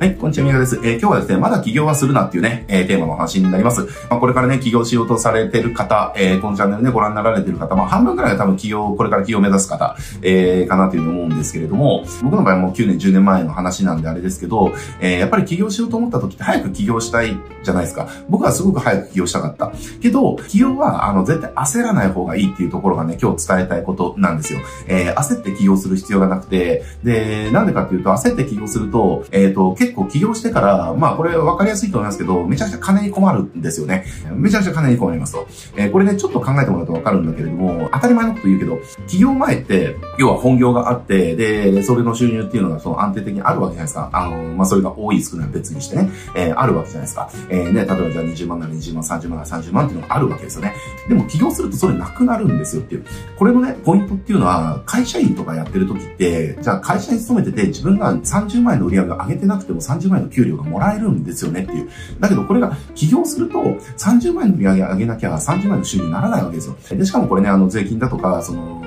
はい、こんにちは、みやです。えー、今日はですね、まだ起業はするなっていうね、えー、テーマの話になります。まあ、これからね、起業しようとされてる方、えー、このチャンネルね、ご覧になられてる方、まあ、半分くらいは多分起業、これから起業を目指す方、えー、かなというふうに思うんですけれども、僕の場合はもう9年、10年前の話なんであれですけど、えー、やっぱり起業しようと思った時って早く起業したいじゃないですか。僕はすごく早く起業したかった。けど、起業は、あの、絶対焦らない方がいいっていうところがね、今日伝えたいことなんですよ。えー、焦って起業する必要がなくて、で、なんでかっていうと、焦って起業すると、えっ、ー、と、結構起業してから、まあこれ分かりやすいと思いますけど、めちゃくちゃ金に困るんですよね。めちゃくちゃ金に困りますと。えー、これね、ちょっと考えてもらうと分かるんだけれども、当たり前のこと言うけど、企業前って、要は本業があって、で、それの収入っていうのがその安定的にあるわけじゃないですか。あの、まあそれが多い少ない別にしてね、えー、あるわけじゃないですか。えー、ね、例えばじゃあ20万なら20万、30万なら30万っていうのがあるわけですよね。でも起業するとそれなくなるんですよっていう。これのね、ポイントっていうのは、会社員とかやってる時って、じゃあ会社に勤めてて自分が30万円の売り上げを上げてなくても30万円の給料がもらえるんですよねっていう。だけどこれが起業すると30万円の売り上げ上げなきゃ30万円の収入にならないわけですよ。で、しかもこれね、あの税金だとか、その、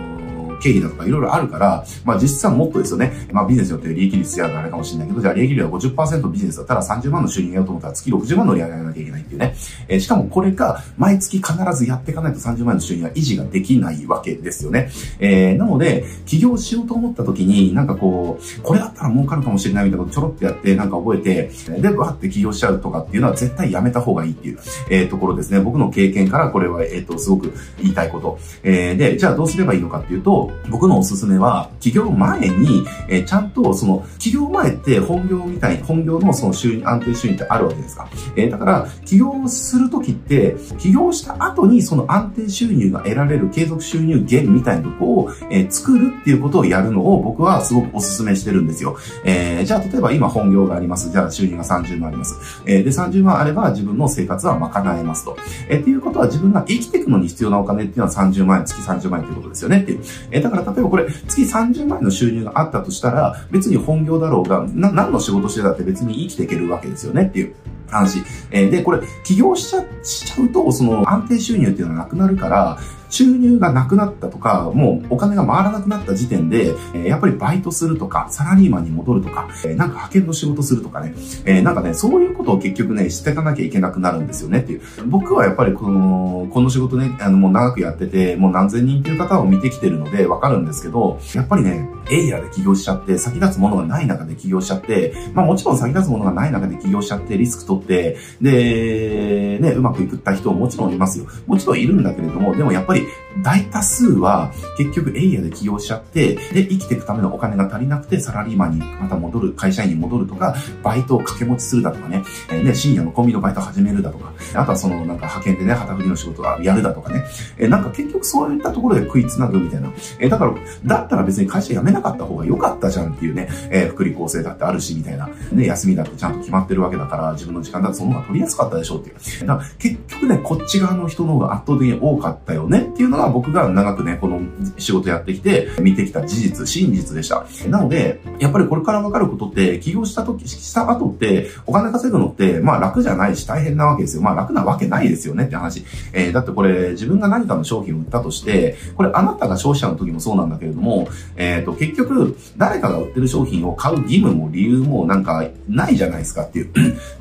経費だとかいろいろあるから、まあ実質はもっとですよね。まあビジネスによって利益率やあれかもしれないけど、じゃあ利益率は50%ビジネスだったら30万の収入やろうと思ったら月60万の売り上げなきゃいけないっていうね。えー、しかもこれが毎月必ずやっていかないと30万の収入は維持ができないわけですよね。えー、なので、起業しようと思った時に、なんかこう、これだったら儲かるかもしれないみたいなことちょろっとやって、なんか覚えて、で、わって起業しちゃうとかっていうのは絶対やめた方がいいっていう、えー、ところですね。僕の経験からこれは、えっ、ー、と、すごく言いたいこと。えー、で、じゃあどうすればいいのかっていうと、僕のおすすめは、起業前に、えー、ちゃんと、その、起業前って本業みたい、本業のその収入、安定収入ってあるわけですか。えー、だから、起業するときって、起業した後にその安定収入が得られる継続収入源みたいなとこを、えー、作るっていうことをやるのを僕はすごくお勧めしてるんですよ。えー、じゃあ、例えば今本業があります。じゃあ、収入が30万あります。えー、で、30万あれば自分の生活は賄えますと。えー、っていうことは自分が生きていくのに必要なお金っていうのは30万円、月30万円ということですよねっていう。え、だから例えばこれ、月30万円の収入があったとしたら、別に本業だろうが、な、何の仕事してたって別に生きていけるわけですよねっていう。話。え、で、これ、起業しちゃ、しちゃうと、その安定収入っていうのはなくなるから、収入がなくなったとか、もうお金が回らなくなった時点で、えやっぱりバイトするとか、サラリーマンに戻るとか、えなんか派遣の仕事するとかね、えなんかね、そういうことを結局ね、していかなきゃいけなくなるんですよねっていう。僕はやっぱりこの、この仕事ね、あの、もう長くやってて、もう何千人っていう方を見てきてるのでわかるんですけど、やっぱりね、エイヤーで起業しちゃって、先立つものがない中で起業しちゃって、まあもちろん先立つものがない中で起業しちゃって、リスク取って、で、ね、うまくいくった人ももちろんいますよ。もちろんいるんだけれども、でもやっぱり大多数は結局エイヤで起業しちゃって、で、生きていくためのお金が足りなくてサラリーマンにまた戻る、会社員に戻るとか、バイトを掛け持ちするだとかね、えー、ね、深夜のコンビニのバイト始めるだとか、あとはそのなんか派遣でね、旗振りの仕事をやるだとかね、えー、なんか結局そういったところで食いつなぐみたいな。えー、だから、だったら別に会社辞めなかった方が良かったじゃんっていうね、えー、福利厚生だってあるしみたいな、ね、休みだってちゃんと決まってるわけだから、自分の時間だってその方が取りやすかったでしょうっていう。だから結局ね、こっち側の人の方が圧倒的に多かったよね。っていうのが僕が長くね、この仕事やってきて、見てきた事実、真実でした。なので、やっぱりこれから分かることって、起業した時、した後って、お金稼ぐのって、まあ楽じゃないし大変なわけですよ。まあ楽なわけないですよねって話。えー、だってこれ、自分が何かの商品を売ったとして、これあなたが消費者の時もそうなんだけれども、えっ、ー、と、結局、誰かが売ってる商品を買う義務も理由もなんかないじゃないですかっていう。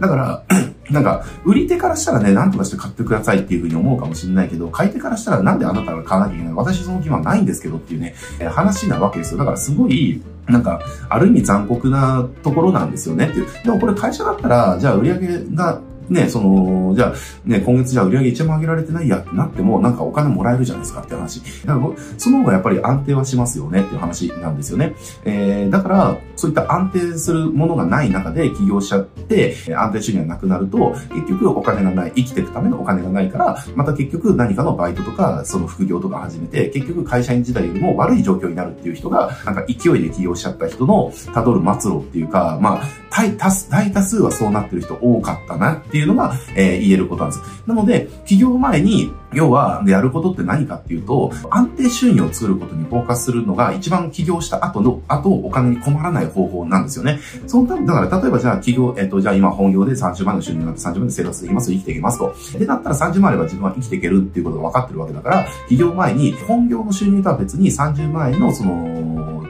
だから、なんか、売り手からしたらね、なんとかして買ってくださいっていうふうに思うかもしれないけど、買い手からしたらなんであなたが買わなきゃいけない私その気はないんですけどっていうね、え、話なわけですよ。だからすごい、なんか、ある意味残酷なところなんですよねっていう。でもこれ会社だったら、じゃあ売り上げがね、その、じゃあ、ね、今月じゃあ売り上げ1万上げられてないやってなっても、なんかお金もらえるじゃないですかって話。だか、その方がやっぱり安定はしますよねっていう話なんですよね。えー、だから、そういった安定するものがない中で起業しちゃって、安定収入がなくなると、結局お金がない、生きていくためのお金がないから、また結局何かのバイトとか、その副業とか始めて、結局会社員時代よりも悪い状況になるっていう人が、なんか勢いで起業しちゃった人の辿る末路っていうか、まあ、大多数、大多数はそうなってる人多かったなっていういうのが、えー、言えることなんです。なので、起業前に、要は、やることって何かっていうと、安定収入を作ることにフォーカスするのが一番起業した後の、後お金に困らない方法なんですよね。そのため、だから例えばじゃあ起業、えっと、じゃあ今本業で30万の収入になって30万で生活できます、生きていけますと。で、だったら30万あれば自分は生きていけるっていうことが分かってるわけだから、起業前に本業の収入とは別に30万円のその、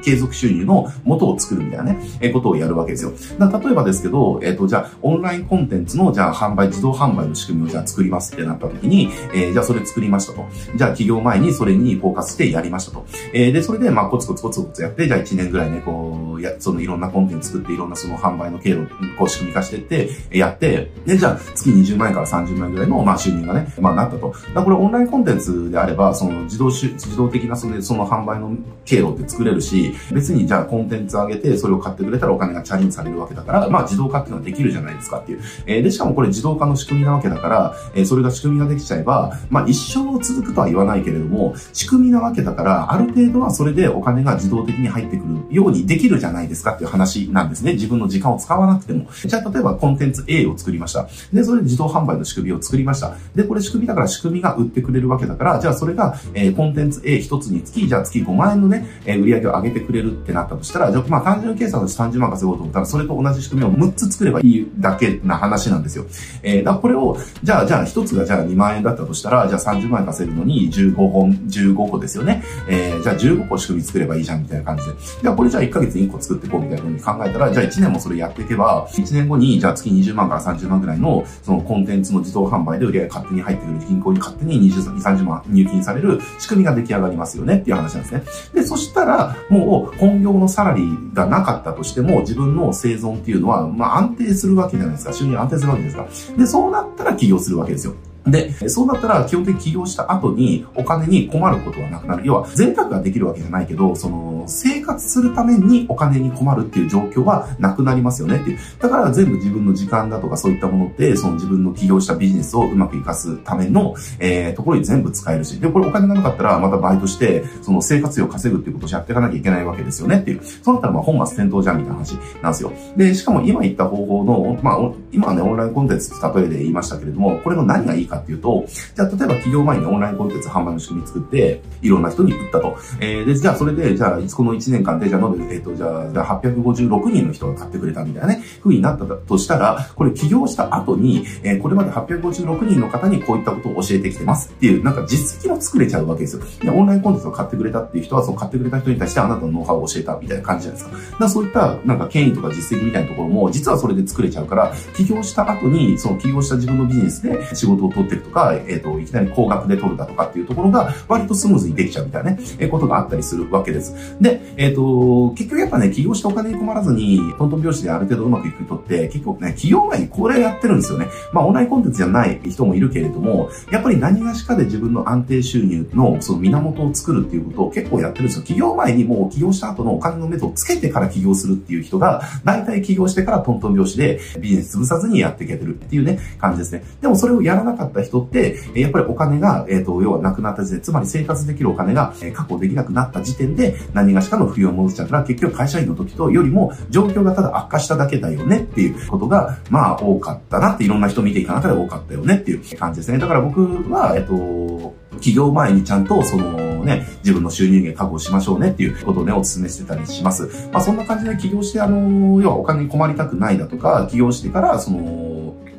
継続収入の元を作るみたいなね、え、ことをやるわけですよ。だ例えばですけど、えっ、ー、と、じゃあ、オンラインコンテンツの、じゃあ、販売、自動販売の仕組みをじゃあ作りますってなった時に、えー、じゃあ、それ作りましたと。じゃあ、企業前にそれにフォーカスしてやりましたと。えー、で、それで、まあ、コツコツコツコツやって、じゃあ、1年ぐらいね、こう、や、そのいろんなコンテンツ作って、いろんなその販売の経路、こう、仕組み化していって、やって、で、じゃあ、月20万円から30万円ぐらいの、まあ、収入がね、まあ、なったと。だこれ、オンラインコンテンツであれば、その、自動し、自動的な、その、その販売の経路って作れるし、別に、じゃあ、コンテンツ上げて、それを買ってくれたらお金がチャレンジされるわけだから、まあ、自動化っていうのはできるじゃないですかっていう。えー、で、しかもこれ自動化の仕組みなわけだから、えー、それが仕組みができちゃえば、まあ、一生続くとは言わないけれども、仕組みなわけだから、ある程度はそれでお金が自動的に入ってくるようにできるじゃないですかっていう話なんですね。自分の時間を使わなくても。じゃあ、例えばコンテンツ A を作りました。で、それで自動販売の仕組みを作りました。で、これ仕組みだから仕組みが売ってくれるわけだから、じゃあそれが、えー、コンテンツ A 一つにつき、じゃあ月5万円のね、えー、売り上げを上げてくれるってなったとしたら、じゃ、まあ単純計算として30万稼ごうと思ったら、それと同じ仕組みを6つ作ればいいだけな話なんですよ。えー、だこれを、じゃあ、じゃあ一つがじゃあ2万円だったとしたら、じゃあ30万円稼ぐのに15本、15個ですよね。えー、じゃあ15個仕組み作ればいいじゃんみたいな感じで。じゃあこれじゃあ1ヶ月に1個作っていこうみたいな風に考えたら、じゃあ1年もそれやっていけば、1年後にじゃあ月20万から30万ぐらいのそのコンテンツの自動販売で売り上げ勝手に入ってくる銀行に勝手に20、30万入金される仕組みが出来上がりますよねっていう話なんですね。で、そしたら、もう本業のサラリーがなかったとしても、自分の生存っていうのは、まあ安定するわけじゃないですか。収入安定するわけですか。で、そうなったら起業するわけですよ。で、そうだったら基本的に起業した後にお金に困ることはなくなる。要は贅沢ができるわけじゃないけど、その生活するためにお金に困るっていう状況はなくなりますよねっていう。だから全部自分の時間だとかそういったものって、その自分の起業したビジネスをうまく活かすための、えー、ところに全部使えるし。で、これお金がなかったらまたバイトして、その生活費を稼ぐっていうことをやっていかなきゃいけないわけですよねっていう。そうなったらまあ本末転倒じゃんみたいな話なんですよ。で、しかも今言った方法の、まあ今はね、オンラインコンテンツ例えで言いましたけれども、これの何がいいかっていうと、じゃあ例えば企業前にオンラインコンテンツ販売の仕組み作って、いろんな人に売ったと。えー、で、じゃあそれで、じゃあ、この1年間で、じゃあ延べ、えっ、ー、と、じゃあ、じゃあ856人の人が買ってくれたみたいなね、風になったとしたら、これ起業した後に、えー、これまで856人の方にこういったことを教えてきてますっていう、なんか実績を作れちゃうわけですよ。で、オンラインコンテンツを買ってくれたっていう人は、その買ってくれた人に対してあなたのノウハウを教えたみたいな感じじゃないですか。だそういった、なんか権威とか実績みたいなところも、実はそれで作れちゃうから、起業した後に、その起業した自分のビジネスで仕事を取ってるとか、えっ、ー、と、いきなり高額で取るだとかっていうところが、割とスムーズにできちゃうみたいなね、えー、ことがあったりするわけです。で、えっ、ー、と、結局やっぱね、起業してお金に困らずに、トントン拍子である程度うまくいく人って、結構ね、企業前にこれやってるんですよね。まあ、オンラインコンテンツじゃない人もいるけれども、やっぱり何がしかで自分の安定収入のその源を作るっていうことを結構やってるんですよ。起業前にもう起業した後のお金の目処をつけてから起業するっていう人が、大体起業してからトントン拍子でビジネス潰さずにやっていけてるっていうね、感じですね。でもそれをやらなかった人って、やっぱりお金が、えっ、ー、と、要はなくなった時点、つまり生活できるお金が確保できなくなった時点で、何がしかの不要を戻っちゃったら、結局会社員の時とよりも状況がただ悪化しただけだよねっていうことが、まあ多かったなっていろんな人見ていかなかで多かったよねっていう感じですね。だから僕は、えっと、起業前にちゃんとそのね、自分の収入源確保しましょうねっていうことをね、お勧めしてたりします。まあそんな感じで起業して、あの、要はお金に困りたくないだとか、起業してから、その、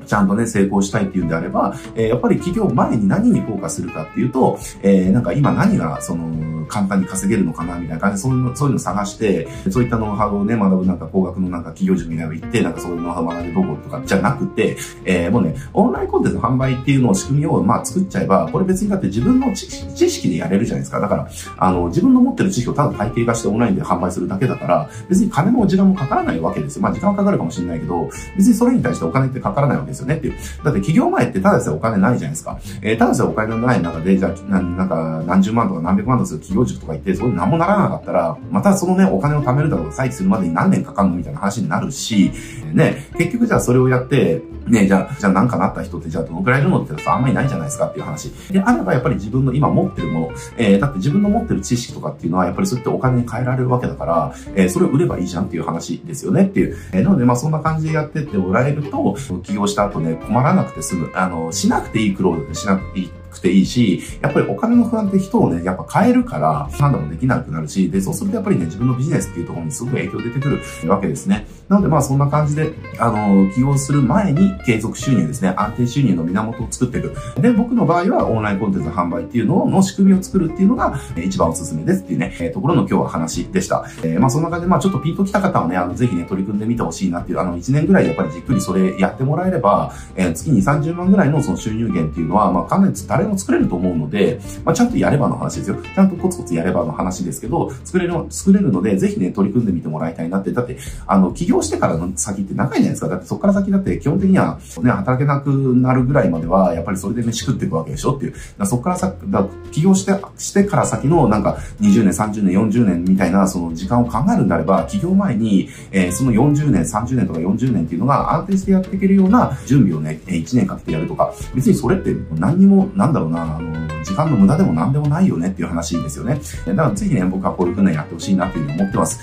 ちゃんとね、成功したいっていうんであれば、えー、やっぱり企業前に何にフォーカスするかっていうと、えー、なんか今何が、その、簡単に稼げるのかなみたいな感じで、そういうの、そういうの探して、そういったノウハウをね、学ぶなんか工学のなんか企業塾みたいなの行って、なんかそういうノウハウを学んでどことかじゃなくて、えー、もうね、オンラインコンテンツの販売っていうのを仕組みをまあ作っちゃえば、これ別にだって自分の知識でやれるじゃないですか。だから、あの、自分の持ってる知識をただ体系化してオンラインで販売するだけだから、別に金も時間もかからないわけですよ。まあ時間はかかるかもしれないけど、別にそれに対してお金ってかからないわけですよねっていう。だって企業前ってただでさえお金ないじゃないですか。えー、ただでさえお金のない中で、じゃあ、なんか何十万とか何百万とする企業塾とか行って、そういう何もならなかったら、またそのね、お金を貯めるだとか、再起するまでに何年かかるのみたいな話になるし、ね、結局じゃあそれをやって、ね、じゃあ、じゃあ何かなった人ってじゃあどのくらいいるのってあんまりないじゃないですかっていう話。で、あればやっぱり自分の今持ってるもの、えー、だって自分の持ってる知識とかっていうのはやっぱりそうやってお金に変えられるわけだから、えー、それを売ればいいじゃんっていう話ですよねっていう。えー、なのでまあそんな感じでやってってもらえると、起業した後ね、困らなくて済む。あの、しなくていい苦労しなくていいくていいし、やっぱりお金の不安って人をね、やっぱ変えるから判断もできなくなるし、で、そうするとやっぱりね、自分のビジネスっていうところにすごく影響出てくるわけですね。なのでまあそんな感じで、あの、起業する前に継続収入ですね、安定収入の源を作っていく。で、僕の場合はオンラインコンテンツ販売っていうのの仕組みを作るっていうのが一番おすすめですっていうね、えところの今日は話でした。えー、まあそんな感じで、まあちょっとピンときた方はね、あの、ぜひね、取り組んでみてほしいなっていう、あの、1年ぐらいやっぱりじっくりそれやってもらえれば、えー、月に30万ぐらいのその収入源っていうのは、まあかなり誰も作れると思うので、まあちゃんとやればの話ですよ。ちゃんとコツコツやればの話ですけど、作れる、作れるので、ぜひね、取り組んでみてもらいたいなって。だって、あの、起業してからの先って長いじゃないですか。だってそこから先だって基本的にはね、働けなくなるぐらいまでは、やっぱりそれで飯食っていくわけでしょっていう。だそこからさ、だ起業して、してから先のなんか20年、30年、40年みたいなその時間を考えるんであれば、起業前に、えー、その40年、30年とか40年っていうのが安定してやっていけるような準備をね、1年かけてやるとか、別にそれって何にも、なんだろうな、あの、時間の無駄でも何でもないよねっていう話ですよね。だからぜひね、僕はこういうふうなやってほしいなっていうふうに思ってます。